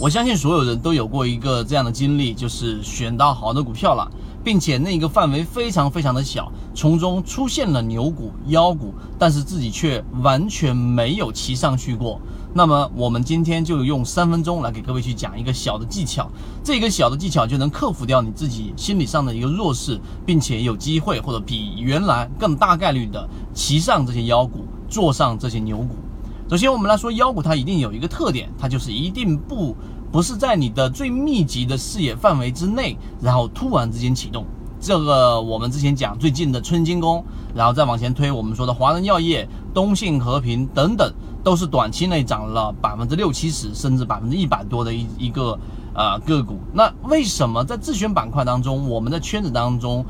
我相信所有人都有过一个这样的经历，就是选到好的股票了，并且那个范围非常非常的小，从中出现了牛股、妖股，但是自己却完全没有骑上去过。那么我们今天就用三分钟来给各位去讲一个小的技巧，这个小的技巧就能克服掉你自己心理上的一个弱势，并且有机会或者比原来更大概率的骑上这些妖股，坐上这些牛股。首先，我们来说妖股，它一定有一个特点，它就是一定不不是在你的最密集的视野范围之内，然后突然之间启动。这个我们之前讲最近的春金工，然后再往前推，我们说的华人药业、东信和平等等，都是短期内涨了百分之六七十，甚至百分之一百多的一一个呃个股。那为什么在自选板块当中，我们的圈子当中？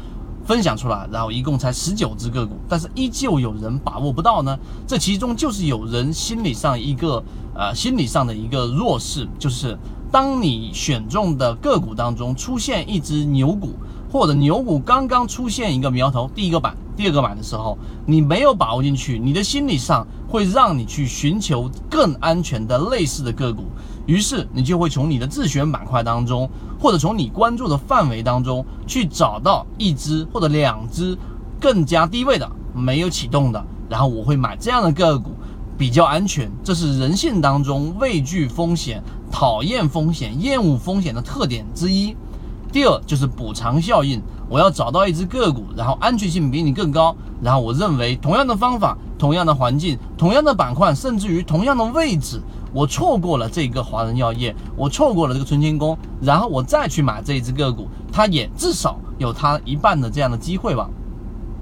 分享出来，然后一共才十九只个股，但是依旧有人把握不到呢。这其中就是有人心理上一个呃心理上的一个弱势，就是当你选中的个股当中出现一只牛股，或者牛股刚刚出现一个苗头，第一个板、第二个板的时候，你没有把握进去，你的心理上会让你去寻求更安全的类似的个股。于是你就会从你的自选板块当中，或者从你关注的范围当中去找到一只或者两只更加低位的没有启动的，然后我会买这样的个股，比较安全。这是人性当中畏惧风险、讨厌风险、厌恶风险的特点之一。第二就是补偿效应，我要找到一只个股，然后安全性比你更高，然后我认为同样的方法、同样的环境、同样的板块，甚至于同样的位置。我错过了这个华人药业，我错过了这个春天工，然后我再去买这一只个股，它也至少有它一半的这样的机会吧。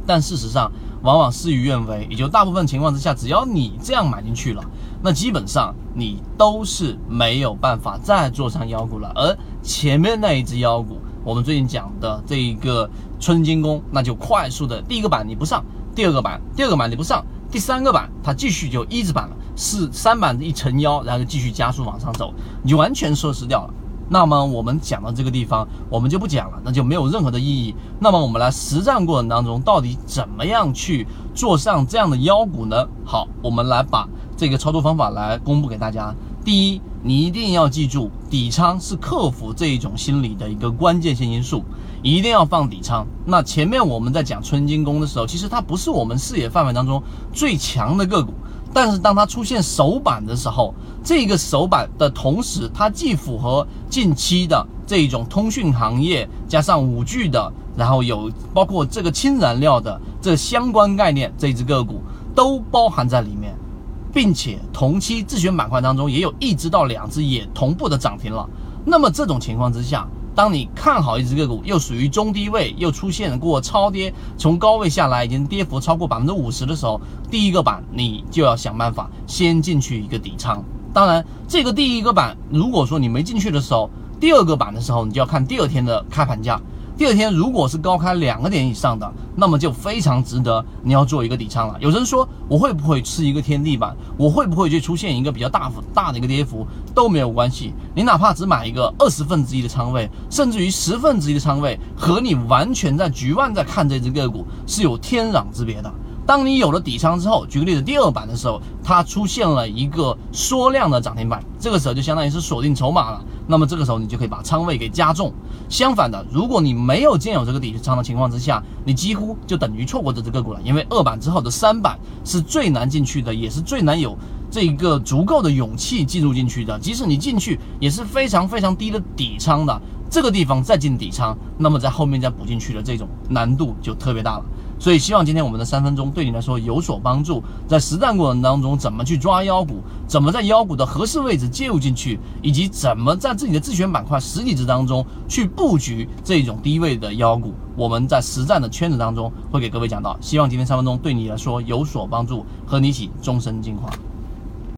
但事实上，往往事与愿违，也就大部分情况之下，只要你这样买进去了，那基本上你都是没有办法再做上妖股了。而前面那一只妖股，我们最近讲的这一个春金工，那就快速的第一个板你不上，第二个板，第二个板你不上。第三个板，它继续就一字板了，是三板一撑腰，然后就继续加速往上走，你就完全失掉了。那么我们讲到这个地方，我们就不讲了，那就没有任何的意义。那么我们来实战过程当中，到底怎么样去做上这样的腰股呢？好，我们来把这个操作方法来公布给大家。第一，你一定要记住，底仓是克服这一种心理的一个关键性因素。一定要放底仓。那前面我们在讲春金工的时候，其实它不是我们视野范围当中最强的个股，但是当它出现首板的时候，这个首板的同时，它既符合近期的这一种通讯行业，加上五 G 的，然后有包括这个氢燃料的这相关概念，这只个股都包含在里，并且同期自选板块当中也有一只到两只也同步的涨停了。那么这种情况之下，当你看好一只个股，又属于中低位，又出现过超跌，从高位下来已经跌幅超过百分之五十的时候，第一个板你就要想办法先进去一个底仓。当然，这个第一个板如果说你没进去的时候，第二个板的时候，你就要看第二天的开盘价。第二天如果是高开两个点以上的，那么就非常值得你要做一个底仓了。有人说我会不会吃一个天地板？我会不会就出现一个比较大幅大的一个跌幅都没有关系。你哪怕只买一个二十分之一的仓位，甚至于十分之一的仓位，和你完全在局外在看这只个股是有天壤之别的。当你有了底仓之后，举个例子，第二板的时候，它出现了一个缩量的涨停板，这个时候就相当于是锁定筹码了。那么这个时候你就可以把仓位给加重。相反的，如果你没有建有这个底仓的情况之下，你几乎就等于错过这只个股了。因为二板之后的三板是最难进去的，也是最难有这一个足够的勇气进入进去的。即使你进去，也是非常非常低的底仓的。这个地方再进底仓，那么在后面再补进去的这种难度就特别大了。所以希望今天我们的三分钟对你来说有所帮助，在实战过程当中怎么去抓妖股，怎么在妖股的合适位置介入进去，以及怎么在自己的自选板块十几只当中去布局这种低位的妖股，我们在实战的圈子当中会给各位讲到。希望今天三分钟对你来说有所帮助，和你一起终身进化。